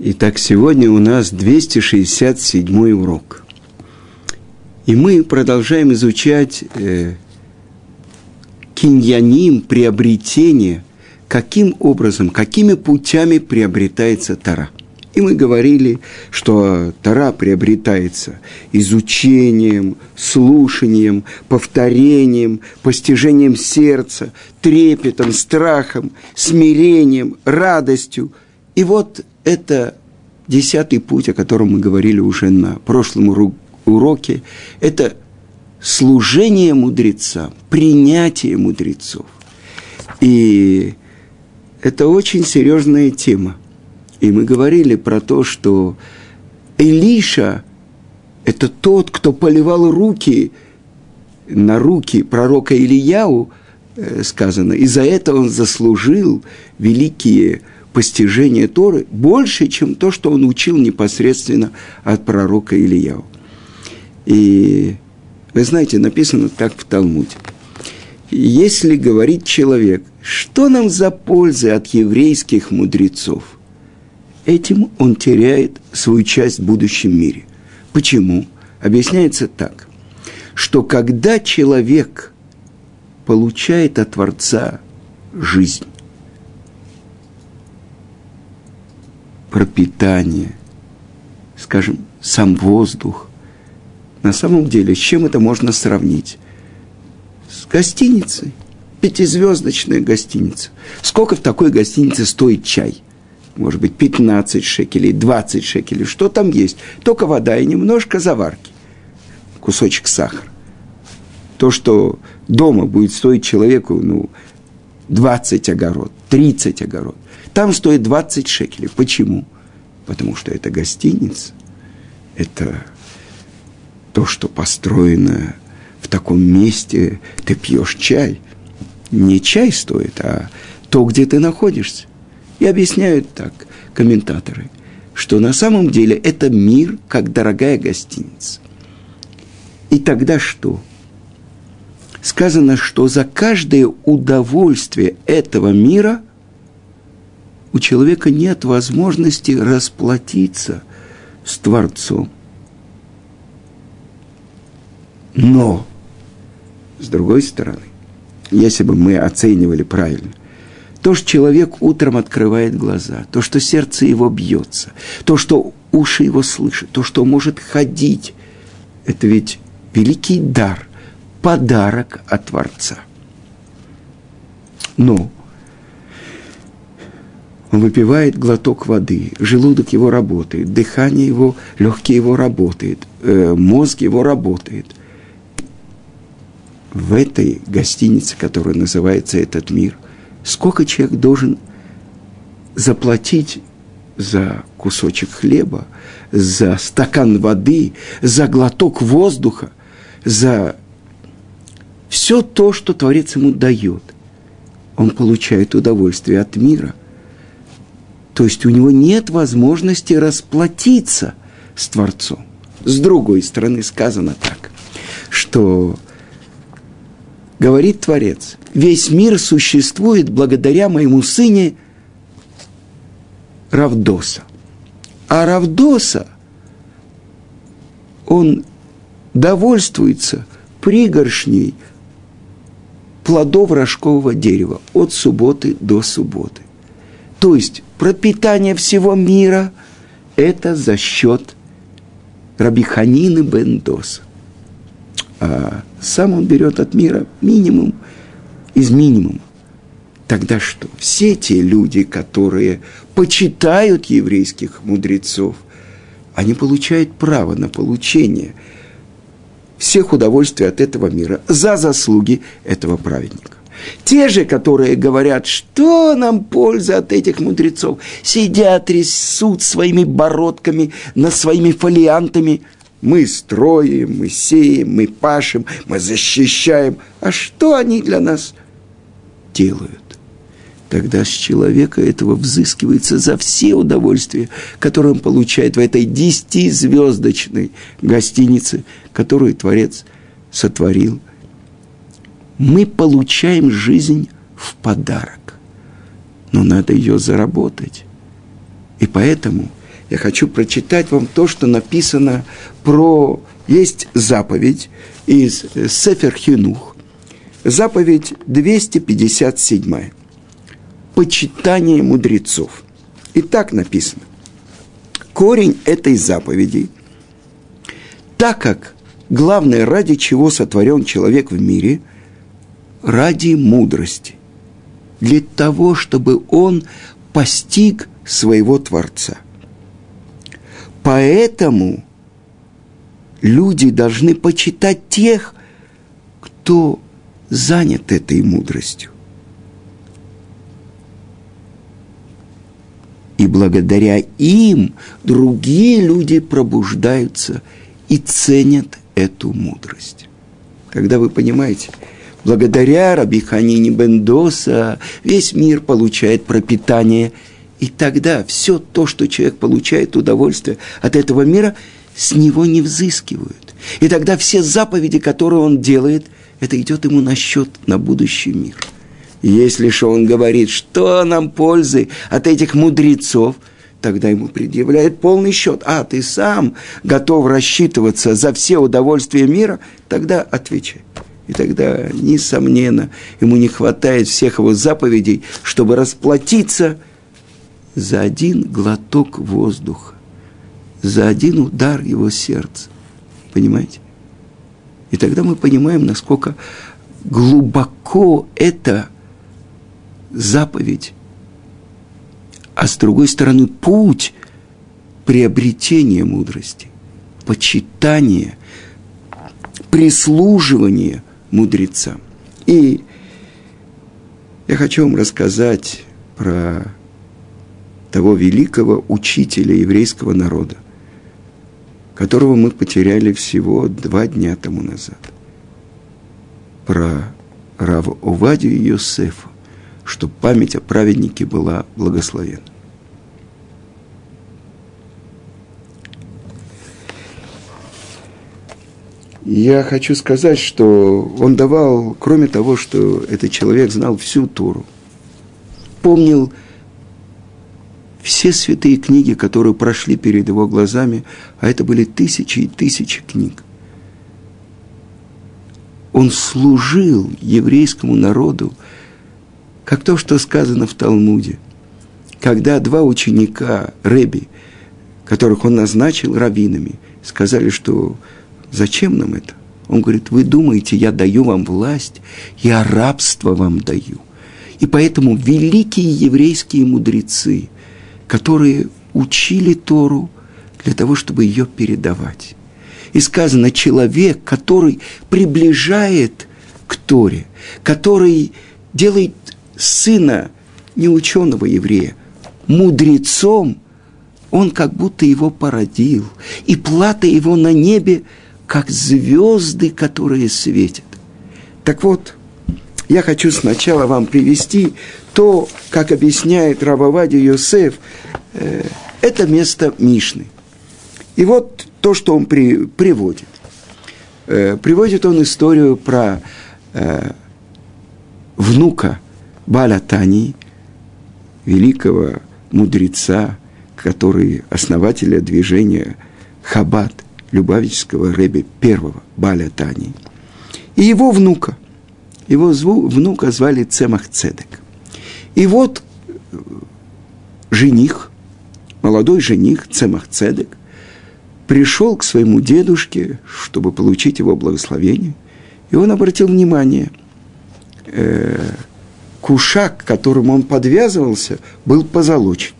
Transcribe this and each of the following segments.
Итак, сегодня у нас 267 урок. И мы продолжаем изучать э, киньяним, приобретение, каким образом, какими путями приобретается Тара. И мы говорили, что Тара приобретается изучением, слушанием, повторением, постижением сердца, трепетом, страхом, смирением, радостью. И вот это десятый путь, о котором мы говорили уже на прошлом уроке. Это служение мудрецам, принятие мудрецов. И это очень серьезная тема. И мы говорили про то, что Илиша – это тот, кто поливал руки на руки пророка Ильяу, э, сказано, и за это он заслужил великие постижения Торы больше, чем то, что он учил непосредственно от пророка Ильяу. И вы знаете, написано так в Талмуде. Если говорит человек, что нам за пользы от еврейских мудрецов, этим он теряет свою часть в будущем мире. Почему? Объясняется так, что когда человек получает от Творца жизнь, пропитание, скажем, сам воздух. На самом деле, с чем это можно сравнить? С гостиницей. Пятизвездочная гостиница. Сколько в такой гостинице стоит чай? Может быть, 15 шекелей, 20 шекелей. Что там есть? Только вода и немножко заварки. Кусочек сахара. То, что дома будет стоить человеку, ну, 20 огород, 30 огород. Там стоит 20 шекелей. Почему? Потому что это гостиница. Это то, что построено в таком месте, ты пьешь чай. Не чай стоит, а то, где ты находишься. И объясняют так комментаторы, что на самом деле это мир, как дорогая гостиница. И тогда что? Сказано, что за каждое удовольствие этого мира – у человека нет возможности расплатиться с Творцом. Но, с другой стороны, если бы мы оценивали правильно, то, что человек утром открывает глаза, то, что сердце его бьется, то, что уши его слышат, то, что может ходить, это ведь великий дар, подарок от Творца. Но он выпивает глоток воды, желудок его работает, дыхание его, легкие его работает, э, мозг его работает. В этой гостинице, которая называется «Этот мир», сколько человек должен заплатить за кусочек хлеба, за стакан воды, за глоток воздуха, за все то, что Творец ему дает. Он получает удовольствие от мира – то есть у него нет возможности расплатиться с Творцом. С другой стороны сказано так, что говорит Творец, весь мир существует благодаря моему сыне Равдоса. А Равдоса, он довольствуется пригоршней плодов рожкового дерева от субботы до субботы. То есть пропитание всего мира – это за счет Рабиханины Бендоса. А сам он берет от мира минимум из минимума. Тогда что? Все те люди, которые почитают еврейских мудрецов, они получают право на получение всех удовольствий от этого мира за заслуги этого праведника. Те же, которые говорят, что нам польза от этих мудрецов, сидят, трясут своими бородками над своими фолиантами. Мы строим, мы сеем, мы пашем, мы защищаем. А что они для нас делают? Тогда с человека этого взыскивается за все удовольствия, которые он получает в этой десятизвездочной гостинице, которую Творец сотворил – мы получаем жизнь в подарок. Но надо ее заработать. И поэтому я хочу прочитать вам то, что написано про... Есть заповедь из Сефер Хинух, заповедь 257. Почитание мудрецов. И так написано. Корень этой заповеди, так как главное, ради чего сотворен человек в мире, ради мудрости, для того, чтобы он постиг своего Творца. Поэтому люди должны почитать тех, кто занят этой мудростью. И благодаря им другие люди пробуждаются и ценят эту мудрость. Когда вы понимаете, благодаря Раби Ханине Бендоса весь мир получает пропитание, и тогда все то, что человек получает удовольствие от этого мира, с него не взыскивают. И тогда все заповеди, которые он делает – это идет ему на счет на будущий мир. Если же он говорит, что нам пользы от этих мудрецов, тогда ему предъявляет полный счет. А, ты сам готов рассчитываться за все удовольствия мира, тогда отвечай. И тогда, несомненно, ему не хватает всех его заповедей, чтобы расплатиться за один глоток воздуха, за один удар его сердца. Понимаете? И тогда мы понимаем, насколько глубоко это заповедь, а с другой стороны путь приобретения мудрости, почитания, прислуживания мудрецам. И я хочу вам рассказать про того великого учителя еврейского народа, которого мы потеряли всего два дня тому назад. Про Рава Овадию и Йосефа, чтобы память о праведнике была благословена. Я хочу сказать, что он давал, кроме того, что этот человек знал всю Туру, помнил все святые книги, которые прошли перед его глазами, а это были тысячи и тысячи книг. Он служил еврейскому народу, как то, что сказано в Талмуде. Когда два ученика Реби, которых он назначил раввинами, сказали, что зачем нам это? Он говорит, вы думаете, я даю вам власть, я рабство вам даю. И поэтому великие еврейские мудрецы – которые учили Тору для того, чтобы ее передавать. И сказано, человек, который приближает к Торе, который делает сына неученого еврея мудрецом, он как будто его породил. И плата его на небе, как звезды, которые светят. Так вот, я хочу сначала вам привести то, как объясняет Рабавади Йосеф, э, это место Мишны. И вот то, что он при, приводит. Э, приводит он историю про э, внука Баля Тани, великого мудреца, который основателя движения Хабад, Любавического рэби первого Баля Тани, и его внука. Его внука звали Цемах Цедек – и вот жених, молодой жених Цемах Цедек, пришел к своему дедушке, чтобы получить его благословение, и он обратил внимание, кушак, которым он подвязывался, был позолочен.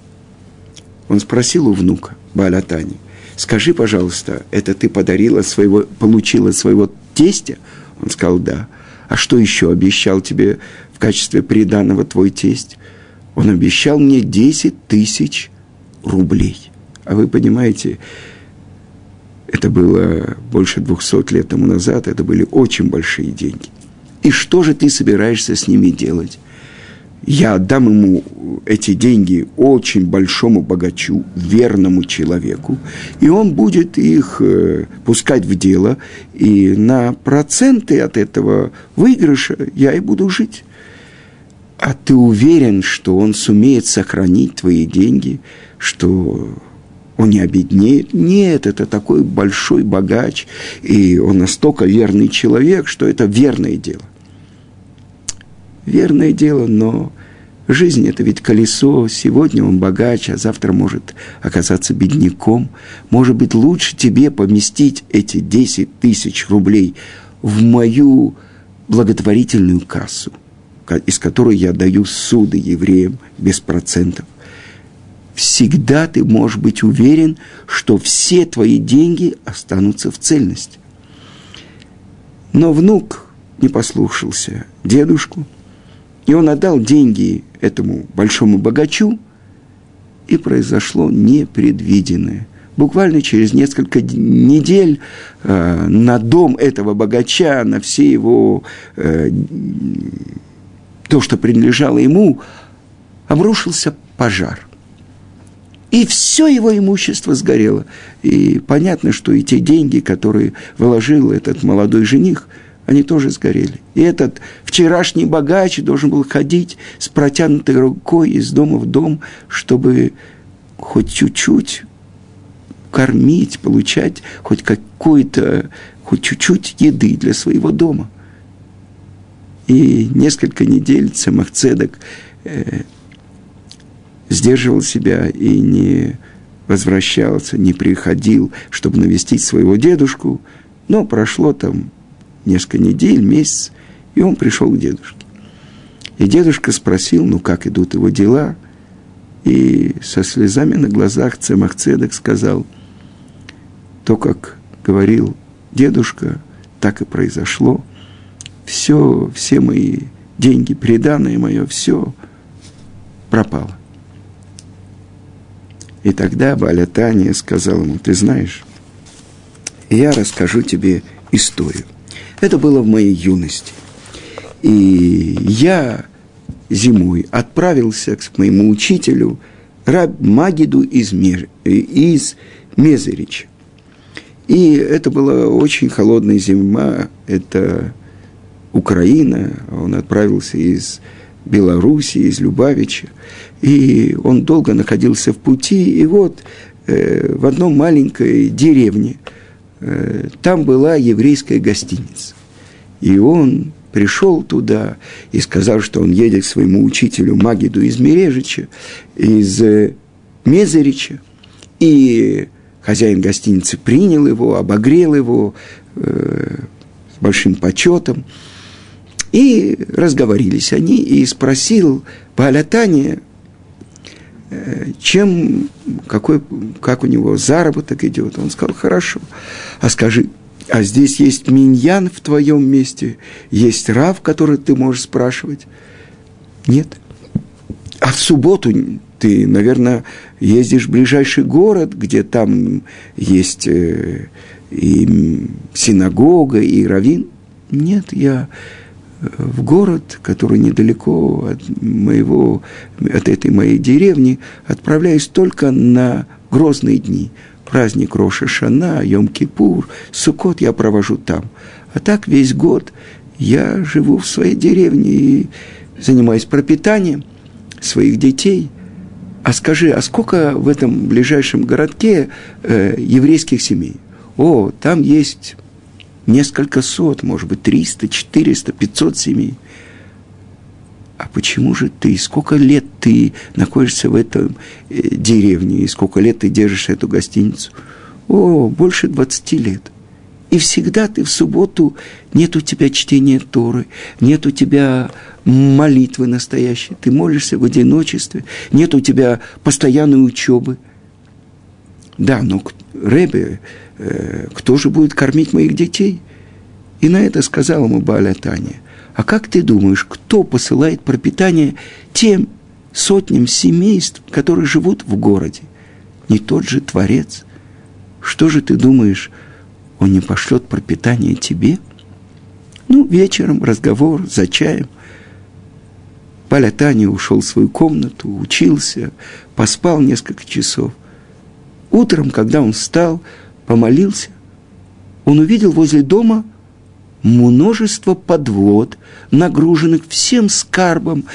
Он спросил у внука Балятани, скажи, пожалуйста, это ты подарила своего, получила своего тестя? Он сказал, да. А что еще обещал тебе в качестве приданного твой тесть, он обещал мне 10 тысяч рублей. А вы понимаете, это было больше 200 лет тому назад, это были очень большие деньги. И что же ты собираешься с ними делать? Я отдам ему эти деньги очень большому богачу, верному человеку, и он будет их э, пускать в дело, и на проценты от этого выигрыша я и буду жить а ты уверен, что он сумеет сохранить твои деньги, что он не обеднеет. Нет, это такой большой богач, и он настолько верный человек, что это верное дело. Верное дело, но жизнь – это ведь колесо. Сегодня он богач, а завтра может оказаться бедняком. Может быть, лучше тебе поместить эти 10 тысяч рублей в мою благотворительную кассу, из которой я даю суды евреям без процентов всегда ты можешь быть уверен, что все твои деньги останутся в цельности. Но внук не послушался дедушку, и он отдал деньги этому большому богачу, и произошло непредвиденное. Буквально через несколько недель э, на дом этого богача, на все его, э, то, что принадлежало ему, обрушился пожар. И все его имущество сгорело. И понятно, что и те деньги, которые вложил этот молодой жених, они тоже сгорели. И этот вчерашний богач должен был ходить с протянутой рукой из дома в дом, чтобы хоть чуть-чуть кормить, получать хоть какую-то, хоть чуть-чуть еды для своего дома. И несколько недель Цемахцедок э, сдерживал себя и не возвращался, не приходил, чтобы навестить своего дедушку, но прошло там несколько недель, месяц, и он пришел к дедушке. И дедушка спросил, ну как идут его дела, и со слезами на глазах Цемахцедок сказал, то, как говорил дедушка, так и произошло. Все, все мои деньги, преданное мое, все пропало. И тогда Балятания сказал ему, ты знаешь, я расскажу тебе историю. Это было в моей юности. И я зимой отправился к моему учителю Раб Магиду из, Мер, из Мезерича. И это была очень холодная зима, это Украина, он отправился из Белоруссии, из Любавича. И он долго находился в пути, и вот э, в одной маленькой деревне там была еврейская гостиница. И он пришел туда и сказал, что он едет к своему учителю Магиду из Мережича, из э, Мезерича. И хозяин гостиницы принял его, обогрел его э, с большим почетом. И разговорились они, и спросил Палятания, Э, чем, какой, как у него заработок идет. Он сказал, хорошо. А скажи, а здесь есть миньян в твоем месте, есть рав, который ты можешь спрашивать? Нет. А в субботу ты, наверное, ездишь в ближайший город, где там есть э, и синагога, и равин? Нет, я в город, который недалеко от моего, от этой моей деревни, отправляюсь только на грозные дни. Праздник Роша Шана, Йом-Кипур, Сукот я провожу там. А так весь год я живу в своей деревне и занимаюсь пропитанием своих детей. А скажи, а сколько в этом ближайшем городке э, еврейских семей? О, там есть несколько сот, может быть, 300, 400, 500 семей. А почему же ты, сколько лет ты находишься в этом э, деревне, и сколько лет ты держишь эту гостиницу? О, больше 20 лет. И всегда ты в субботу, нет у тебя чтения Торы, нет у тебя молитвы настоящей, ты молишься в одиночестве, нет у тебя постоянной учебы. Да, но Ребе, кто же будет кормить моих детей? И на это сказал ему Баля Таня, а как ты думаешь, кто посылает пропитание тем сотням семейств, которые живут в городе? Не тот же Творец? Что же ты думаешь, он не пошлет пропитание тебе? Ну, вечером разговор за чаем. Паля Таня ушел в свою комнату, учился, поспал несколько часов. Утром, когда он встал, помолился, он увидел возле дома множество подвод, нагруженных всем скарбом,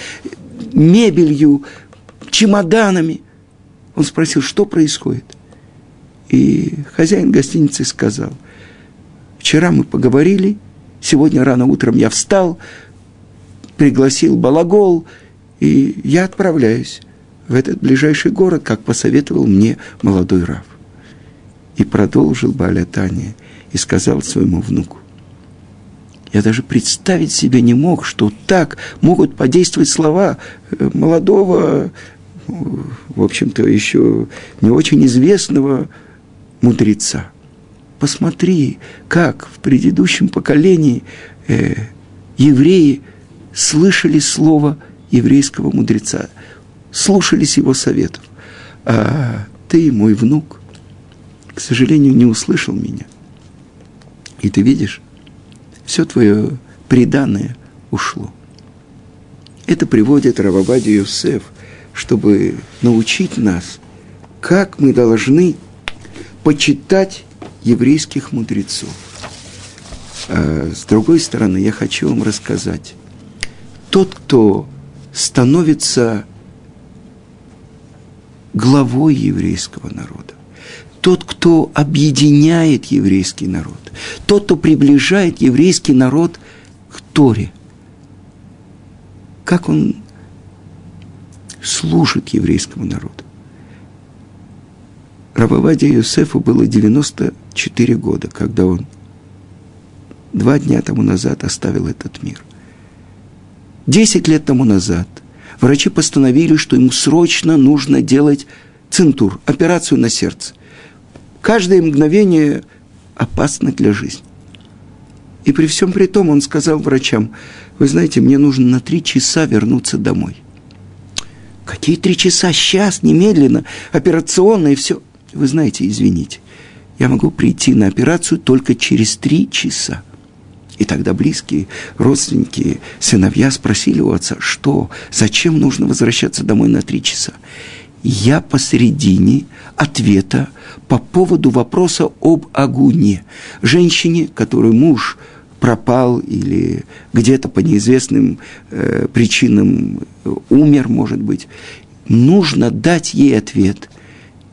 мебелью, чемоданами. Он спросил, что происходит. И хозяин гостиницы сказал, вчера мы поговорили, сегодня рано утром я встал, пригласил балагол, и я отправляюсь в этот ближайший город, как посоветовал мне молодой Рав. И продолжил Балятания и сказал своему внуку, я даже представить себе не мог, что так могут подействовать слова э, молодого, в общем-то, еще не очень известного мудреца. Посмотри, как в предыдущем поколении э, евреи слышали слово еврейского мудреца, слушались его советов. А ты, мой внук, к сожалению, не услышал меня. И ты видишь, все твое преданное ушло. Это приводит Равабади Юсеф, чтобы научить нас, как мы должны почитать еврейских мудрецов. А с другой стороны, я хочу вам рассказать. Тот, кто становится главой еврейского народа, тот, кто объединяет еврейский народ, тот, кто приближает еврейский народ к Торе. Как он служит еврейскому народу. Рабаваде Юсефу было 94 года, когда он два дня тому назад оставил этот мир. Десять лет тому назад врачи постановили, что ему срочно нужно делать центур, операцию на сердце каждое мгновение опасно для жизни. И при всем при том он сказал врачам, вы знаете, мне нужно на три часа вернуться домой. Какие три часа? Сейчас, немедленно, операционная и все. Вы знаете, извините, я могу прийти на операцию только через три часа. И тогда близкие, родственники, сыновья спросили у отца, что, зачем нужно возвращаться домой на три часа я посередине ответа по поводу вопроса об агуне. Женщине, которой муж пропал или где-то по неизвестным э, причинам умер, может быть, нужно дать ей ответ.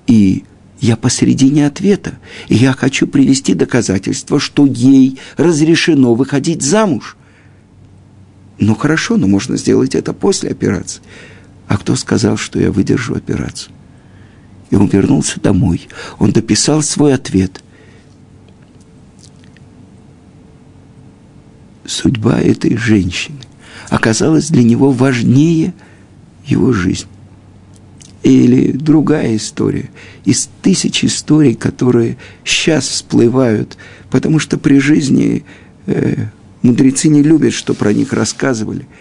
И я посередине ответа, и я хочу привести доказательство, что ей разрешено выходить замуж. Ну хорошо, но можно сделать это после операции. А кто сказал, что я выдержу операцию? И он вернулся домой. Он дописал свой ответ. Судьба этой женщины оказалась для него важнее его жизни. Или другая история из тысяч историй, которые сейчас всплывают, потому что при жизни э, мудрецы не любят, что про них рассказывали –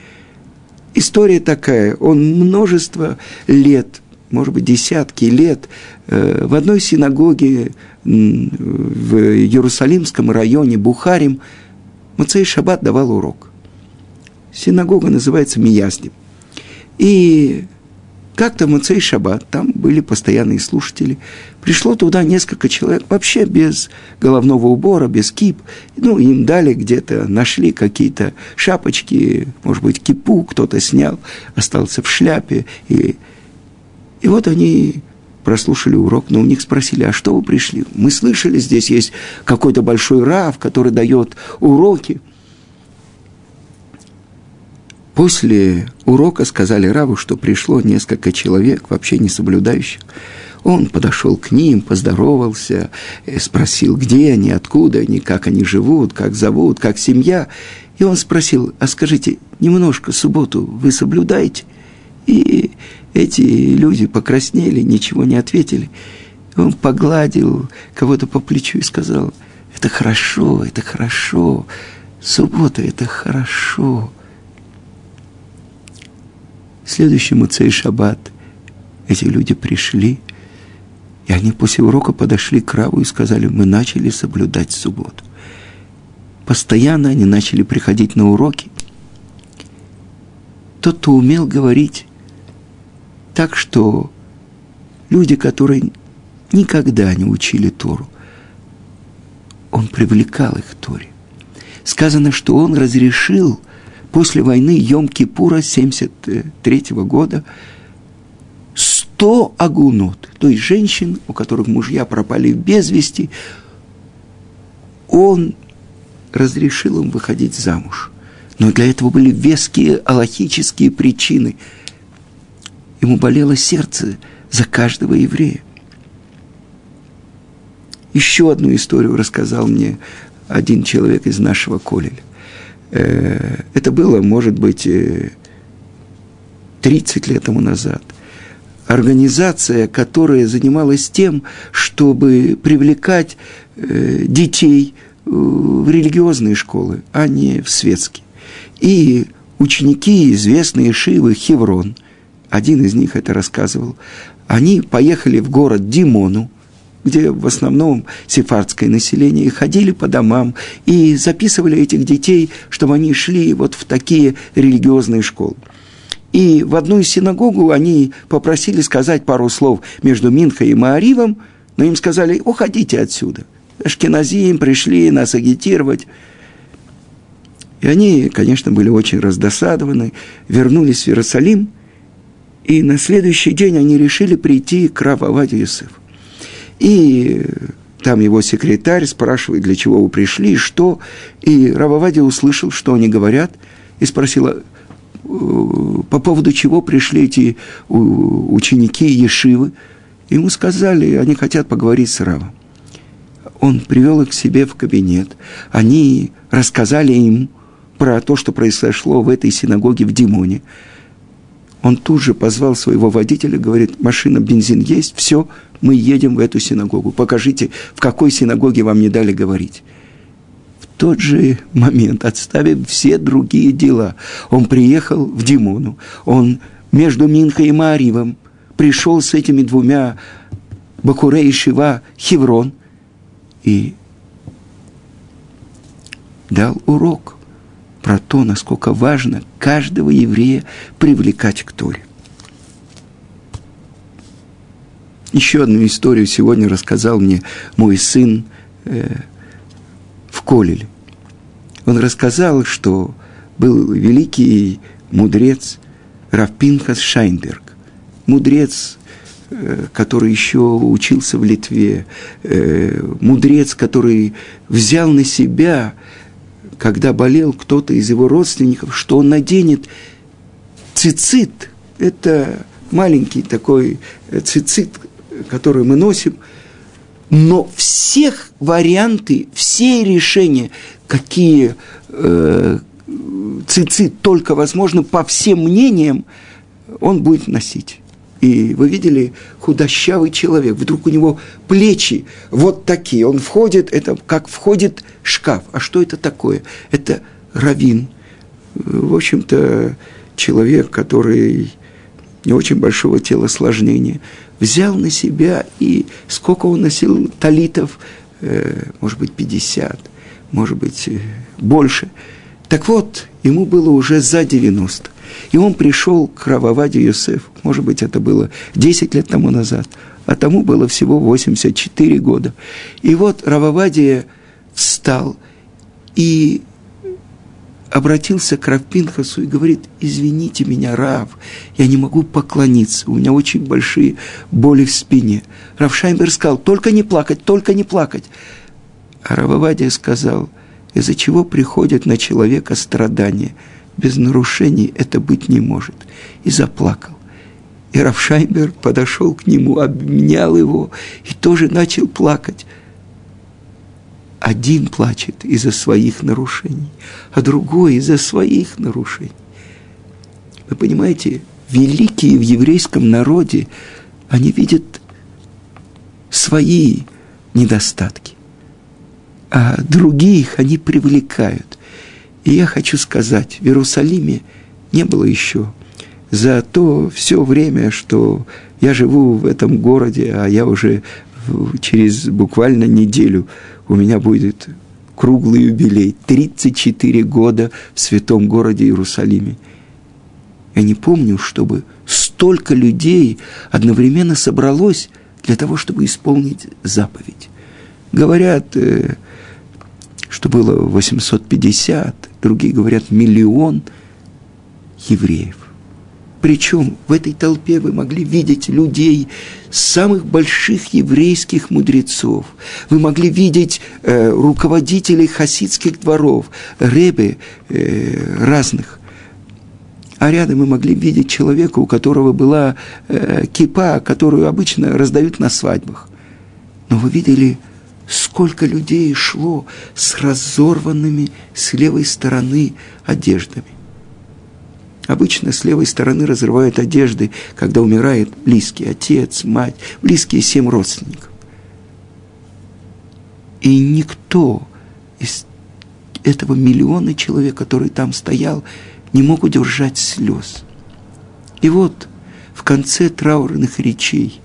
История такая, он множество лет, может быть, десятки лет э, в одной синагоге в Иерусалимском районе Бухарим Мацей Шаббат давал урок. Синагога называется Мияздим. И как-то в Мацей Шаббат, там были постоянные слушатели, пришло туда несколько человек, вообще без головного убора, без кип. Ну, им дали где-то, нашли какие-то шапочки, может быть, кипу кто-то снял, остался в шляпе. И, и вот они прослушали урок, но у них спросили, а что вы пришли? Мы слышали, здесь есть какой-то большой рав, который дает уроки. После урока сказали Раву, что пришло несколько человек, вообще не соблюдающих. Он подошел к ним, поздоровался, э, спросил, где они, откуда они, как они живут, как зовут, как семья. И он спросил, а скажите, немножко субботу вы соблюдаете? И эти люди покраснели, ничего не ответили. Он погладил кого-то по плечу и сказал, это хорошо, это хорошо, суббота – это хорошо. Следующий Муцей Шаббат эти люди пришли, и они после урока подошли к Раву и сказали, мы начали соблюдать субботу. Постоянно они начали приходить на уроки. Тот, кто умел говорить так, что люди, которые никогда не учили Тору, он привлекал их к Торе. Сказано, что он разрешил после войны Йом-Кипура 73 года сто агунот, то есть женщин, у которых мужья пропали без вести, он разрешил им выходить замуж. Но для этого были веские аллахические причины. Ему болело сердце за каждого еврея. Еще одну историю рассказал мне один человек из нашего колеля. Э, это было, может быть, 30 лет тому назад. Организация, которая занималась тем, чтобы привлекать э, детей в религиозные школы, а не в светские. И ученики известные Шивы Хеврон, один из них это рассказывал, они поехали в город Димону, где в основном сефардское население, и ходили по домам и записывали этих детей, чтобы они шли вот в такие религиозные школы. И в одну из синагогу они попросили сказать пару слов между Минхой и Мааривом, но им сказали, уходите отсюда. Ашкеназим пришли нас агитировать. И они, конечно, были очень раздосадованы, вернулись в Иерусалим, и на следующий день они решили прийти к Рававаде Юсефу. И там его секретарь спрашивает, для чего вы пришли, что. И Рававади услышал, что они говорят, и спросила, «Э, по поводу чего пришли эти ученики Ешивы. Ему сказали, они хотят поговорить с Равом. Он привел их к себе в кабинет. Они рассказали им про то, что произошло в этой синагоге в Димоне. Он тут же позвал своего водителя, говорит, машина, бензин есть, все, мы едем в эту синагогу. Покажите, в какой синагоге вам не дали говорить. В тот же момент, отставив все другие дела, он приехал в Димону. Он между Минхой и Маривом пришел с этими двумя Бакуре и Шива Хеврон и дал урок про то, насколько важно каждого еврея привлекать к Торе. Еще одну историю сегодня рассказал мне мой сын э, в Колеле. Он рассказал, что был великий мудрец Рафпинхас Шайнберг. Мудрец, э, который еще учился в Литве. Э, мудрец, который взял на себя, когда болел кто-то из его родственников, что он наденет цицит. Это маленький такой э, цицит, которые мы носим, но всех варианты, все решения, какие э, цицит только возможно, по всем мнениям, он будет носить. И вы видели худощавый человек, вдруг у него плечи вот такие, он входит, это как входит шкаф. А что это такое? Это равин. В общем-то, человек, который не очень большого телосложения, взял на себя, и сколько он носил талитов, э, может быть, 50, может быть, э, больше. Так вот, ему было уже за 90. И он пришел к Рававаде Йосеф, может быть, это было 10 лет тому назад, а тому было всего 84 года. И вот Рававадия встал и обратился к Равпинхасу и говорит, извините меня, Рав, я не могу поклониться, у меня очень большие боли в спине. Рав Шайнберг сказал, только не плакать, только не плакать. А Рававадия сказал, из-за чего приходят на человека страдания? Без нарушений это быть не может. И заплакал. И Равшайнберг подошел к нему, обнял его и тоже начал плакать один плачет из-за своих нарушений, а другой из-за своих нарушений. Вы понимаете, великие в еврейском народе, они видят свои недостатки, а других они привлекают. И я хочу сказать, в Иерусалиме не было еще за то все время, что я живу в этом городе, а я уже через буквально неделю у меня будет круглый юбилей, 34 года в святом городе Иерусалиме. Я не помню, чтобы столько людей одновременно собралось для того, чтобы исполнить заповедь. Говорят, э, что было 850, другие говорят миллион евреев. Причем в этой толпе вы могли видеть людей самых больших еврейских мудрецов. Вы могли видеть э, руководителей хасидских дворов, ребы э, разных. А рядом мы могли видеть человека, у которого была э, кипа, которую обычно раздают на свадьбах. Но вы видели, сколько людей шло с разорванными с левой стороны одеждами. Обычно с левой стороны разрывают одежды, когда умирает близкий отец, мать, близкие семь родственников. И никто из этого миллиона человек, который там стоял, не мог удержать слез. И вот в конце траурных речей,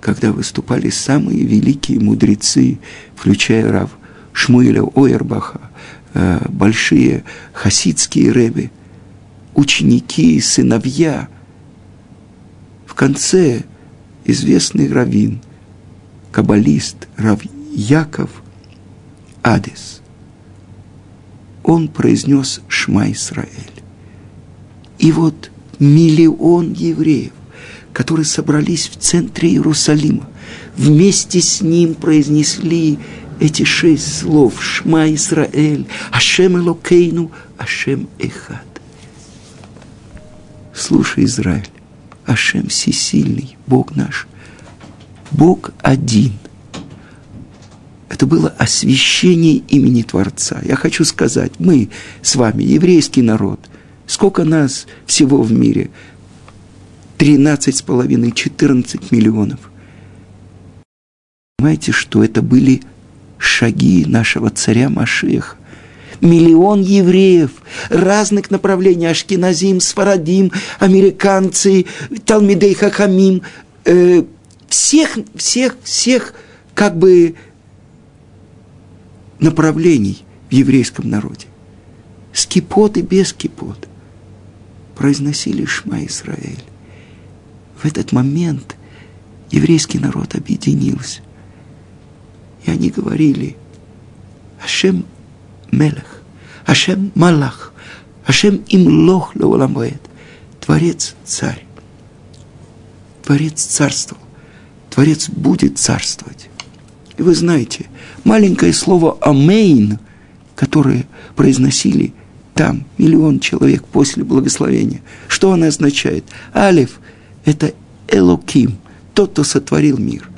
когда выступали самые великие мудрецы, включая Рав Шмуэля Ойербаха, э, большие хасидские рэбы, ученики, сыновья. В конце известный раввин, каббалист Рав Яков Адес. Он произнес Шма Исраэль. И вот миллион евреев, которые собрались в центре Иерусалима, вместе с ним произнесли эти шесть слов «Шма Исраэль», «Ашем Элокейну», «Ашем Эхад». Слушай, Израиль, Ашем всесильный, Бог наш, Бог один. Это было освящение имени Творца. Я хочу сказать, мы с вами, еврейский народ, сколько нас всего в мире? 13 с половиной, 14 миллионов. Понимаете, что это были шаги нашего царя Машеха миллион евреев разных направлений, ашкеназим, сфарадим, американцы, талмидей хахамим, э, всех, всех, всех как бы направлений в еврейском народе. С кипот и без кипот произносили Шма Исраэль. В этот момент еврейский народ объединился. И они говорили, Ашем Мелех, Ашем Малах, Ашем Имлох Леоламоэд, Творец Царь. Творец царствовал, Творец будет царствовать. И вы знаете, маленькое слово «амейн», которое произносили там миллион человек после благословения, что оно означает? Алиф – это Элоким, тот, кто сотворил мир.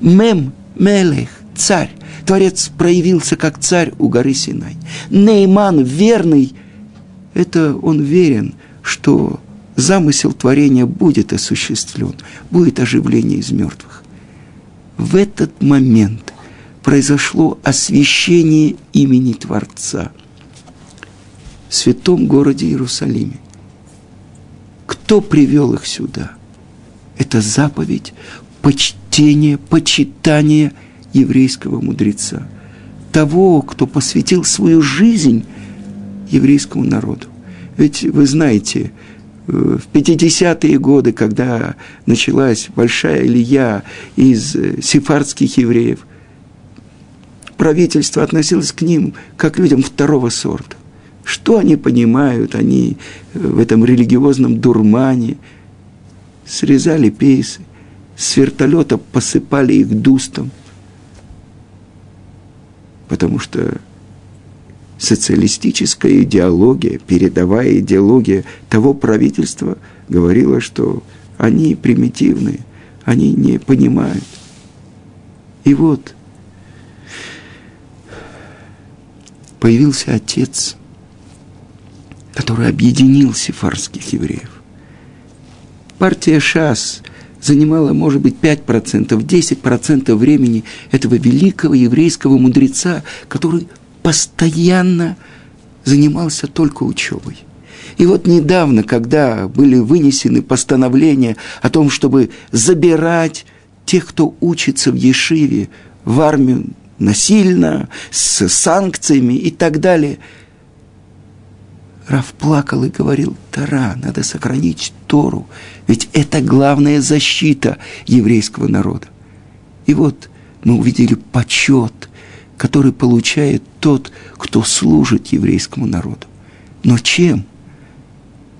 Мем – Мелех, царь. Творец проявился как царь у горы Синай. Нейман, верный, это он верен, что замысел творения будет осуществлен, будет оживление из мертвых. В этот момент произошло освящение имени Творца в святом городе Иерусалиме. Кто привел их сюда? Это заповедь почтения, почитания – еврейского мудреца, того, кто посвятил свою жизнь еврейскому народу. Ведь вы знаете, э, в 50-е годы, когда началась большая Илья из э, сефардских евреев, правительство относилось к ним как к людям второго сорта. Что они понимают? Они э, в этом религиозном дурмане срезали пейсы, с вертолета посыпали их дустом – потому что социалистическая идеология, передовая идеология того правительства говорила, что они примитивные, они не понимают. И вот появился отец, который объединил сефарских евреев. Партия ШАС занимала, может быть, 5%, 10% времени этого великого еврейского мудреца, который постоянно занимался только учебой. И вот недавно, когда были вынесены постановления о том, чтобы забирать тех, кто учится в Ешиве, в армию насильно, с санкциями и так далее – Раф плакал и говорил, Тара, надо сохранить Тору, ведь это главная защита еврейского народа. И вот мы увидели почет, который получает тот, кто служит еврейскому народу. Но чем?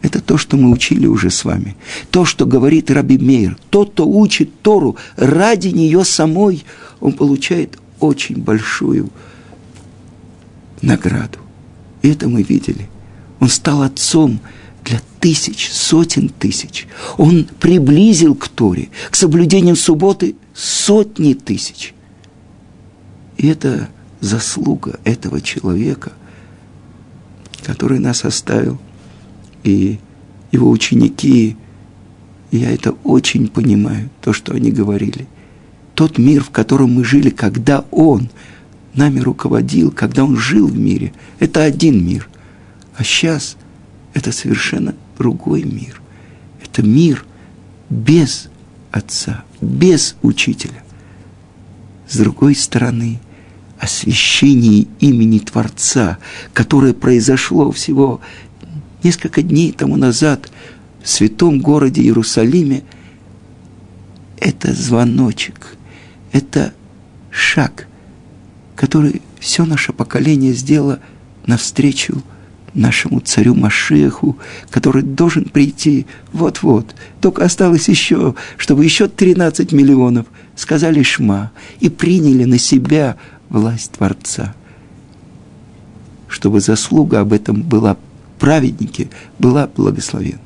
Это то, что мы учили уже с вами. То, что говорит Раби Мейр. Тот, кто учит Тору ради нее самой, он получает очень большую награду. И это мы видели. Он стал отцом для тысяч, сотен тысяч. Он приблизил к Торе, к соблюдению субботы сотни тысяч. И это заслуга этого человека, который нас оставил, и его ученики, я это очень понимаю, то, что они говорили. Тот мир, в котором мы жили, когда он нами руководил, когда он жил в мире, это один мир. А сейчас это совершенно другой мир. Это мир без отца, без учителя. С другой стороны, освящение имени Творца, которое произошло всего несколько дней тому назад в святом городе Иерусалиме, это звоночек, это шаг, который все наше поколение сделало навстречу нашему царю Машеху, который должен прийти вот-вот. Только осталось еще, чтобы еще 13 миллионов сказали «Шма» и приняли на себя власть Творца. Чтобы заслуга об этом была праведнике, была благословена.